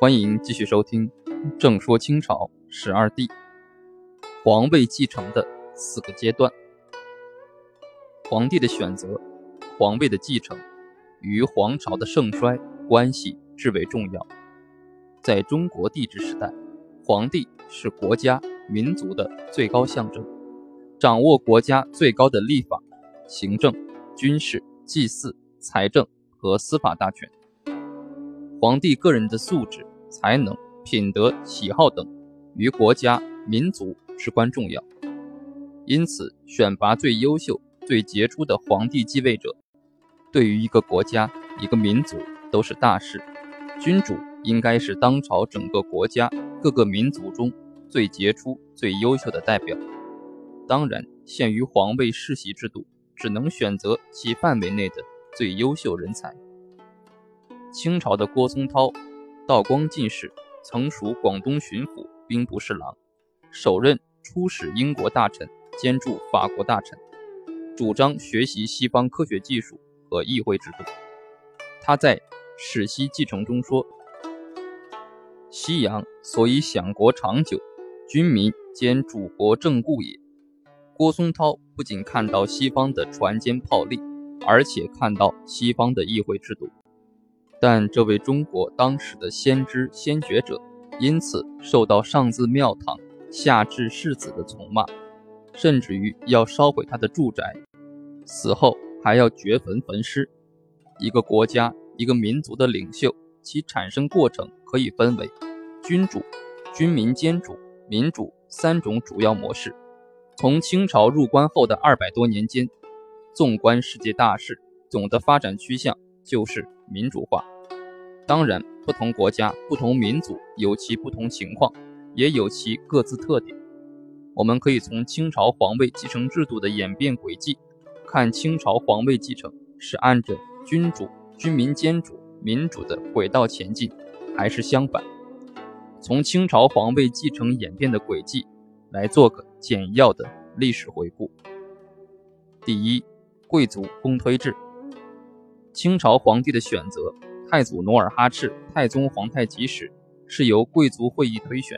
欢迎继续收听《正说清朝十二帝》皇位继承的四个阶段。皇帝的选择、皇位的继承与皇朝的盛衰关系至为重要。在中国帝制时代，皇帝是国家、民族的最高象征，掌握国家最高的立法、行政、军事、祭祀、财政和司法大权。皇帝个人的素质。才能、品德、喜好等，与国家、民族至关重要。因此，选拔最优秀、最杰出的皇帝继位者，对于一个国家、一个民族都是大事。君主应该是当朝整个国家、各个民族中最杰出、最优秀的代表。当然，限于皇位世袭制度，只能选择其范围内的最优秀人才。清朝的郭松涛。道光进士，曾属广东巡抚兵部侍郎，首任出使英国大臣兼驻法国大臣，主张学习西方科学技术和议会制度。他在《史西继承》中说：“西洋所以享国长久，君民兼主国正故也。”郭松涛不仅看到西方的船坚炮利，而且看到西方的议会制度。但这位中国当时的先知先觉者，因此受到上至庙堂，下至士子的从骂，甚至于要烧毁他的住宅，死后还要掘坟焚尸。一个国家、一个民族的领袖，其产生过程可以分为君主、军民兼主、民主三种主要模式。从清朝入关后的二百多年间，纵观世界大势，总的发展趋向就是民主化。当然，不同国家、不同民族有其不同情况，也有其各自特点。我们可以从清朝皇位继承制度的演变轨迹，看清朝皇位继承是按着君主、军民兼主、民主的轨道前进，还是相反。从清朝皇位继承演变的轨迹来做个简要的历史回顾。第一，贵族公推制。清朝皇帝的选择。太祖努尔哈赤、太宗皇太极时，是由贵族会议推选。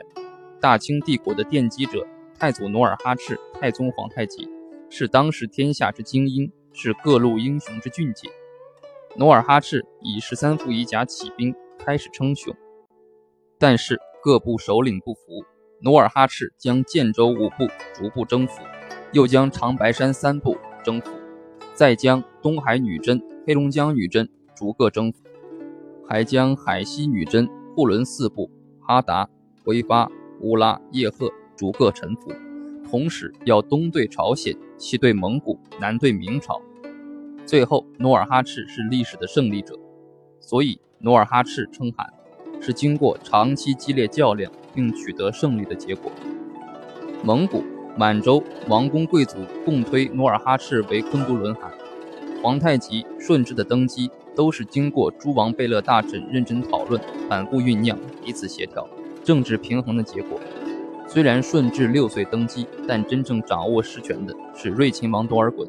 大清帝国的奠基者太祖努尔哈赤、太宗皇太极，是当时天下之精英，是各路英雄之俊杰。努尔哈赤以十三副衣甲起兵，开始称雄。但是各部首领不服，努尔哈赤将建州五部逐步征服，又将长白山三部征服，再将东海女真、黑龙江女真逐个征服。还将海西女真、护伦四部、哈达、辉发、乌拉、叶赫逐个臣服，同时要东对朝鲜，西对蒙古，南对明朝。最后，努尔哈赤是历史的胜利者，所以努尔哈赤称汗，是经过长期激烈较量并取得胜利的结果。蒙古、满洲王公贵族共推努尔哈赤为昆都伦汗，皇太极、顺治的登基。都是经过诸王贝勒大臣认真讨论、反复酝酿、彼此协调、政治平衡的结果。虽然顺治六岁登基，但真正掌握实权的是睿亲王多尔衮。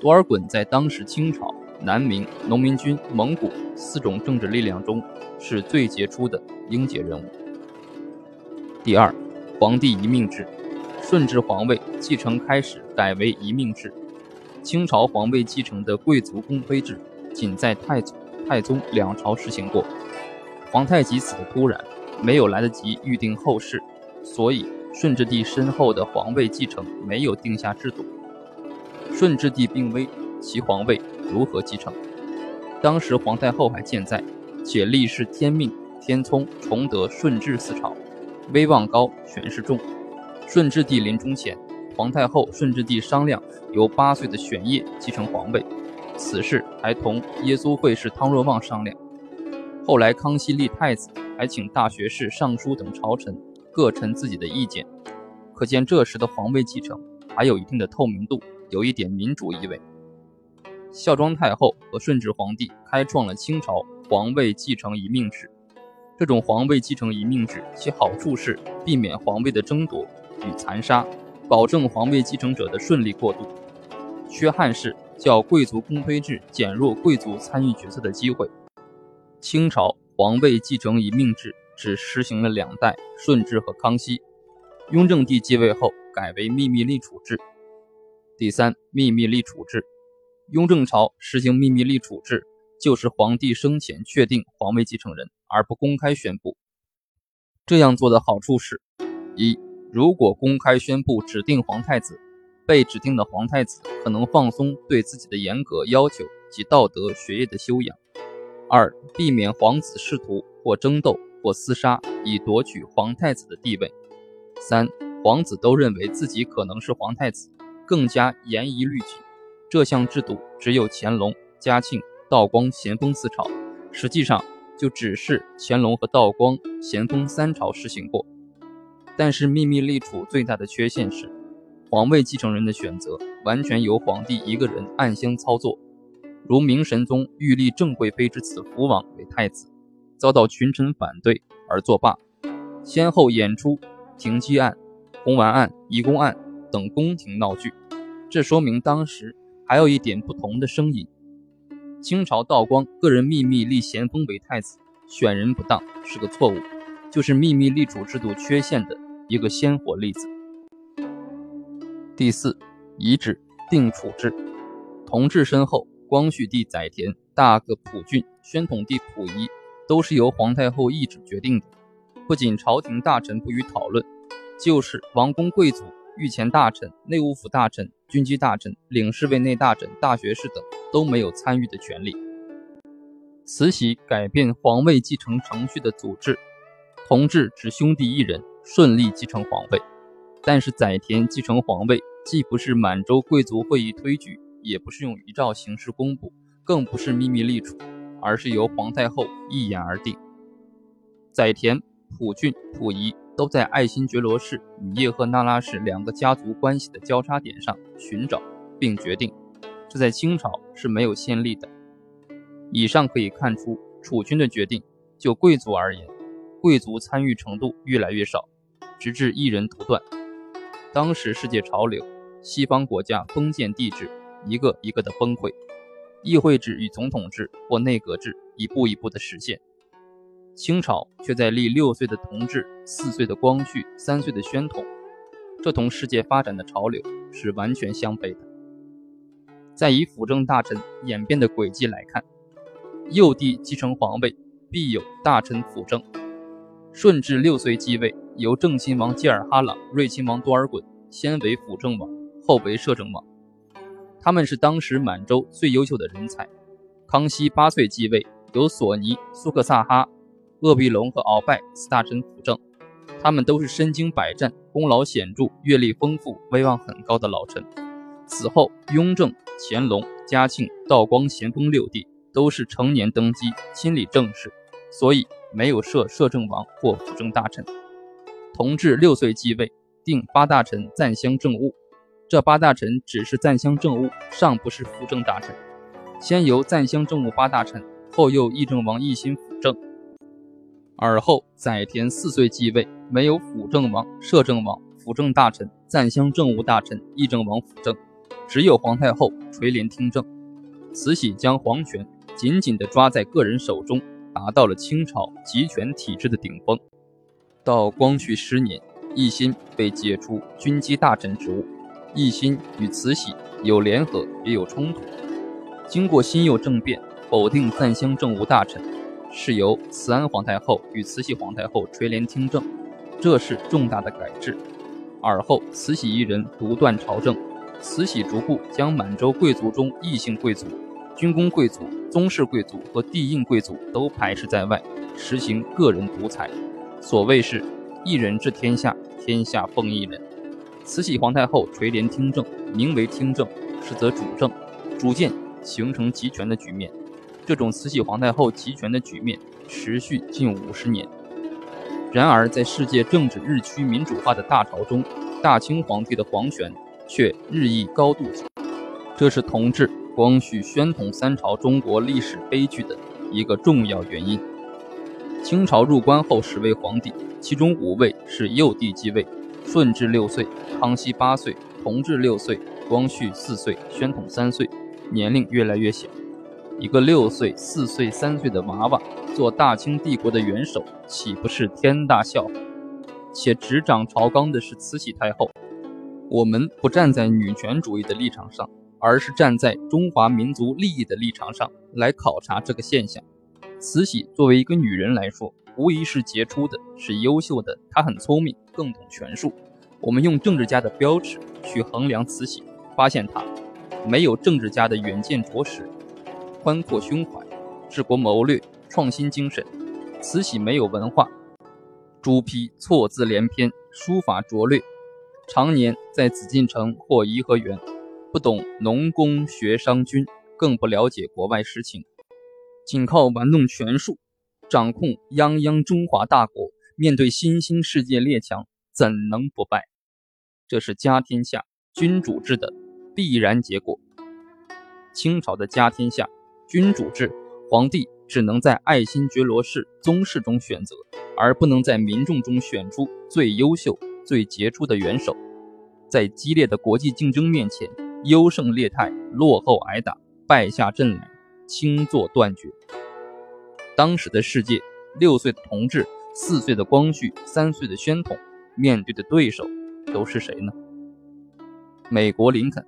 多尔衮在当时清朝、南明、农民军、蒙古四种政治力量中是最杰出的英杰人物。第二，皇帝遗命制，顺治皇位继承开始改为遗命制。清朝皇位继承的贵族公推制。仅在太祖、太宗两朝实行过。皇太极死的突然，没有来得及预定后事，所以顺治帝身后的皇位继承没有定下制度。顺治帝病危，其皇位如何继承？当时皇太后还健在，且历世天命、天聪、崇德、顺治四朝，威望高，权势重。顺治帝临终前，皇太后、顺治帝商量由八岁的玄烨继承皇位。此事还同耶稣会士汤若望商量。后来康熙立太子，还请大学士、尚书等朝臣各陈自己的意见，可见这时的皇位继承还有一定的透明度，有一点民主意味。孝庄太后和顺治皇帝开创了清朝皇位继承遗命制。这种皇位继承遗命制，其好处是避免皇位的争夺与残杀，保证皇位继承者的顺利过渡。缺憾是。较贵族公推制减弱贵族参与决策的机会。清朝皇位继承遗命制只实行了两代，顺治和康熙。雍正帝继位后，改为秘密立储制。第三，秘密立储制。雍正朝实行秘密立储制，就是皇帝生前确定皇位继承人，而不公开宣布。这样做的好处是：一，如果公开宣布指定皇太子，被指定的皇太子可能放松对自己的严格要求及道德学业的修养；二，避免皇子试图或争斗或厮杀以夺取皇太子的地位；三，皇子都认为自己可能是皇太子，更加严以律己。这项制度只有乾隆、嘉庆、道光、咸丰四朝，实际上就只是乾隆和道光、咸丰三朝实行过。但是秘密立储最大的缺陷是，皇位继承人的选择完全由皇帝一个人暗箱操作。如明神宗欲立郑贵妃之子福王为太子，遭到群臣反对而作罢，先后演出停机案、红丸案、移宫案等宫廷闹剧。这说明当时。还有一点不同的声音：清朝道光个人秘密立咸丰为太子，选人不当是个错误，就是秘密立储制度缺陷的一个鲜活例子。第四，遗址定处置。同治身后，光绪帝载湉、大哥溥俊、宣统帝溥仪都是由皇太后懿旨决定的。不仅朝廷大臣不予讨论，就是王公贵族。御前大臣、内务府大臣、军机大臣、领侍卫内大臣、大学士等都没有参与的权利。慈禧改变皇位继承程序的组织，同治只兄弟一人顺利继承皇位。但是载田继承皇位，既不是满洲贵族会议推举，也不是用遗诏形式公布，更不是秘密立储，而是由皇太后一言而定。载田、溥俊、溥仪。都在爱新觉罗氏与叶赫那拉氏两个家族关系的交叉点上寻找并决定，这在清朝是没有先例的。以上可以看出，储君的决定就贵族而言，贵族参与程度越来越少，直至一人独断。当时世界潮流，西方国家封建帝制一个一个的崩溃，议会制与总统制或内阁制一步一步的实现。清朝却在立六岁的同治、四岁的光绪、三岁的宣统，这同世界发展的潮流是完全相悖的。再以辅政大臣演变的轨迹来看，幼帝继承皇位必有大臣辅政。顺治六岁继位，由正亲王济尔哈朗、睿亲王多尔衮先为辅政王，后为摄政王，他们是当时满洲最优秀的人才。康熙八岁继位，由索尼、苏克萨哈。鄂必龙和鳌拜四大臣辅政，他们都是身经百战、功劳显著、阅历丰富、威望很高的老臣。此后，雍正、乾隆、嘉庆、道光、咸丰六帝都是成年登基，亲理政事，所以没有设摄政王或辅政大臣。同治六岁继位，定八大臣赞襄政务，这八大臣只是赞襄政务，尚不是辅政大臣。先由赞襄政务八大臣，后又议政王奕欣辅政。尔后，载湉四岁继位，没有辅政王、摄政王、辅政大臣、赞襄政务大臣、议政王辅政，只有皇太后垂帘听政。慈禧将皇权紧紧地抓在个人手中，达到了清朝集权体制的顶峰。到光绪十年，奕欣被解除军机大臣职务。奕欣与慈禧有联合，也有冲突。经过辛酉政变，否定赞襄政务大臣。是由慈安皇太后与慈禧皇太后垂帘听政，这是重大的改制。尔后，慈禧一人独断朝政，慈禧逐步将满洲贵族中异姓贵族、军功贵族、宗室贵族和帝印贵族都排斥在外，实行个人独裁。所谓是一人治天下，天下奉一人。慈禧皇太后垂帘听政，名为听政，实则主政，逐渐形成集权的局面。这种慈禧皇太后集权的局面持续近五十年。然而，在世界政治日趋民主化的大潮中，大清皇帝的皇权却日益高度集。这是同治、光绪、宣统三朝中国历史悲剧的一个重要原因。清朝入关后十位皇帝，其中五位是幼帝继位：顺治六岁，康熙八岁，同治六岁，光绪四岁，宣统三岁，年龄越来越小。一个六岁、四岁、三岁的娃娃做大清帝国的元首，岂不是天大笑话？且执掌朝纲的是慈禧太后。我们不站在女权主义的立场上，而是站在中华民族利益的立场上来考察这个现象。慈禧作为一个女人来说，无疑是杰出的，是优秀的。她很聪明，更懂权术。我们用政治家的标尺去衡量慈禧，发现她没有政治家的远见卓识。宽阔胸怀，治国谋略，创新精神。慈禧没有文化，朱批错字连篇，书法拙劣，常年在紫禁城或颐和园，不懂农工学商军，更不了解国外实情，仅靠玩弄权术，掌控泱泱中华大国，面对新兴世界列强，怎能不败？这是家天下君主制的必然结果。清朝的家天下。君主制，皇帝只能在爱新觉罗氏宗室中选择，而不能在民众中选出最优秀、最杰出的元首。在激烈的国际竞争面前，优胜劣汰，落后挨打，败下阵来，轻作断绝。当时的世界，六岁的同治，四岁的光绪，三岁的宣统，面对的对手都是谁呢？美国林肯，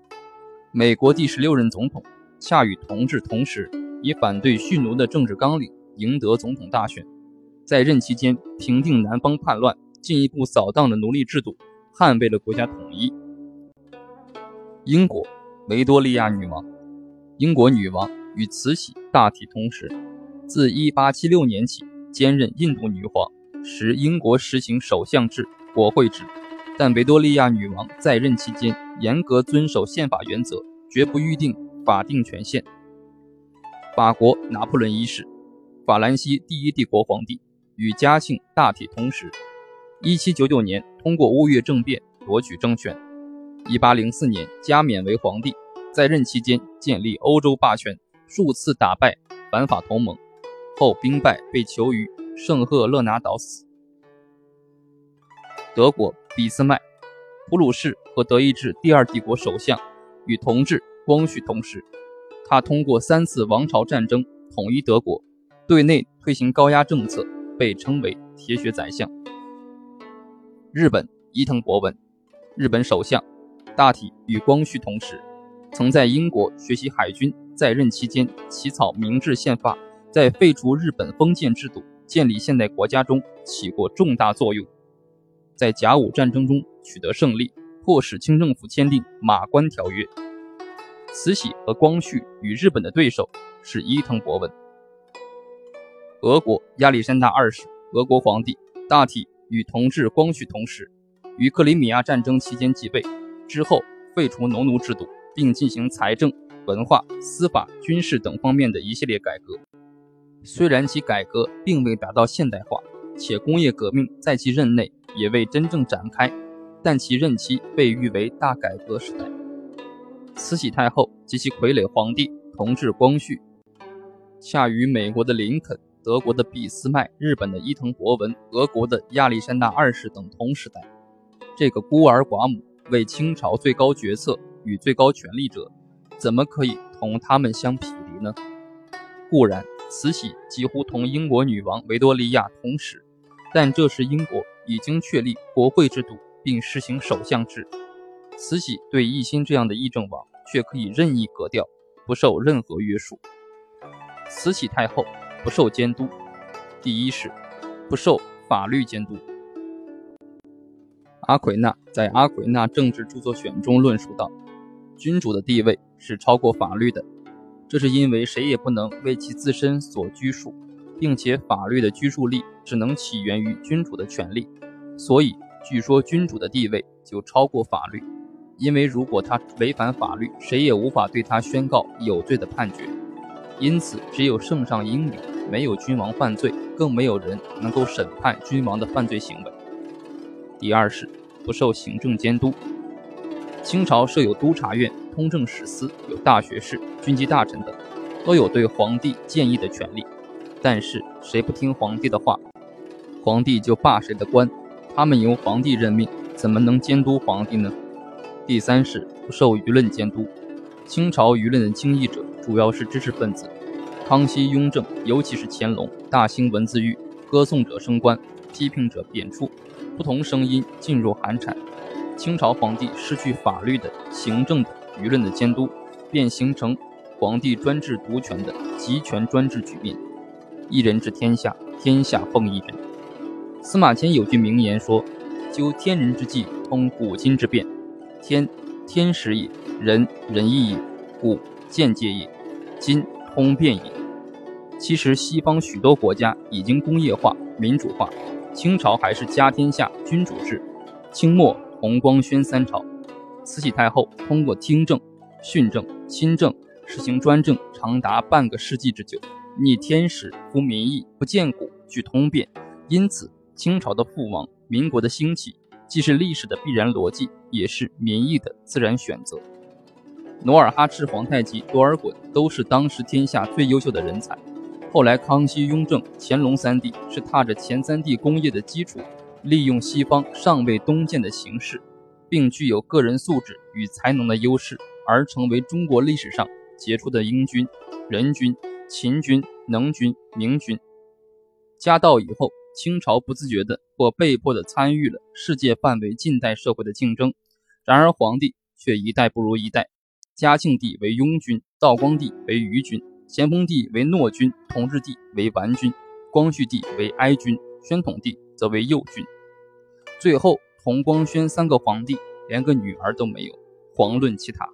美国第十六任总统。恰与同治同时，以反对蓄奴的政治纲领赢得总统大选，在任期间平定南方叛乱，进一步扫荡了奴隶制度，捍卫了国家统一。英国维多利亚女王，英国女王与慈禧大体同时，自1876年起兼任印度女皇，使英国实行首相制、国会制。但维多利亚女王在任期间严格遵守宪法原则，绝不预定。法定权限。法国拿破仑一世，法兰西第一帝国皇帝，与嘉庆大体同时。一七九九年通过乌月政变夺取政权，一八零四年加冕为皇帝，在任期间建立欧洲霸权，数次打败反法同盟，后兵败被囚于圣赫勒拿岛死。德国俾斯麦，普鲁士和德意志第二帝国首相，与同治。光绪同时，他通过三次王朝战争统一德国，对内推行高压政策，被称为“铁血宰相”。日本伊藤博文，日本首相，大体与光绪同时，曾在英国学习海军，在任期间起草明治宪法，在废除日本封建制度、建立现代国家中起过重大作用，在甲午战争中取得胜利，迫使清政府签订《马关条约》。慈禧和光绪与日本的对手是伊藤博文。俄国亚历山大二世，俄国皇帝，大体与同治、光绪同时，于克里米亚战争期间继位，之后废除农奴制度，并进行财政、文化、司法、军事等方面的一系列改革。虽然其改革并未达到现代化，且工业革命在其任内也未真正展开，但其任期被誉为大改革时代。慈禧太后及其傀儡皇帝同治、光绪，恰与美国的林肯、德国的俾斯麦、日本的伊藤博文、俄国的亚历山大二世等同时代。这个孤儿寡母为清朝最高决策与最高权力者，怎么可以同他们相匹敌呢？固然，慈禧几乎同英国女王维多利亚同时，但这时英国已经确立国会制度并实行首相制。慈禧对奕欣这样的议政王却可以任意革调，不受任何约束。慈禧太后不受监督，第一是不受法律监督。阿奎那在《阿奎那政治著作选》中论述道：“君主的地位是超过法律的，这是因为谁也不能为其自身所拘束，并且法律的拘束力只能起源于君主的权利，所以据说君主的地位就超过法律。”因为如果他违反法律，谁也无法对他宣告有罪的判决。因此，只有圣上英明，没有君王犯罪，更没有人能够审判君王的犯罪行为。第二是不受行政监督。清朝设有督察院、通政使司，有大学士、军机大臣等，都有对皇帝建议的权利。但是谁不听皇帝的话，皇帝就罢谁的官。他们由皇帝任命，怎么能监督皇帝呢？第三是不受舆论监督，清朝舆论的经议者主要是知识分子，康熙、雍正，尤其是乾隆，大兴文字狱，歌颂者升官，批评者贬黜，不同声音噤若寒蝉。清朝皇帝失去法律的、行政的、舆论的监督，便形成皇帝专制独权的集权专制局面。一人治天下，天下奉一人。司马迁有句名言说：“究天人之际，通古今之变。天，天时也；人，人义也；古，见界也；今，通变也。”其实，西方许多国家已经工业化、民主化，清朝还是家天下、君主制。清末。弘光宣三朝，慈禧太后通过听政、训政、亲政，实行专政长达半个世纪之久，逆天时、服民意、不见古、具通变。因此，清朝的覆亡、民国的兴起，既是历史的必然逻辑，也是民意的自然选择。努尔哈赤、皇太极、多尔衮都是当时天下最优秀的人才。后来，康熙、雍正、乾隆三帝是踏着前三帝功业的基础。利用西方尚未东渐的形势，并具有个人素质与才能的优势，而成为中国历史上杰出的英军、仁军、秦军、能军、明军。家道以后，清朝不自觉的或被迫的参与了世界范围近代社会的竞争。然而，皇帝却一代不如一代。嘉庆帝为雍君，道光帝为愚君，咸丰帝为诺君，同治帝为完君，光绪帝为哀君，宣统帝则为右君。最后，同光宣三个皇帝连个女儿都没有，遑论其他。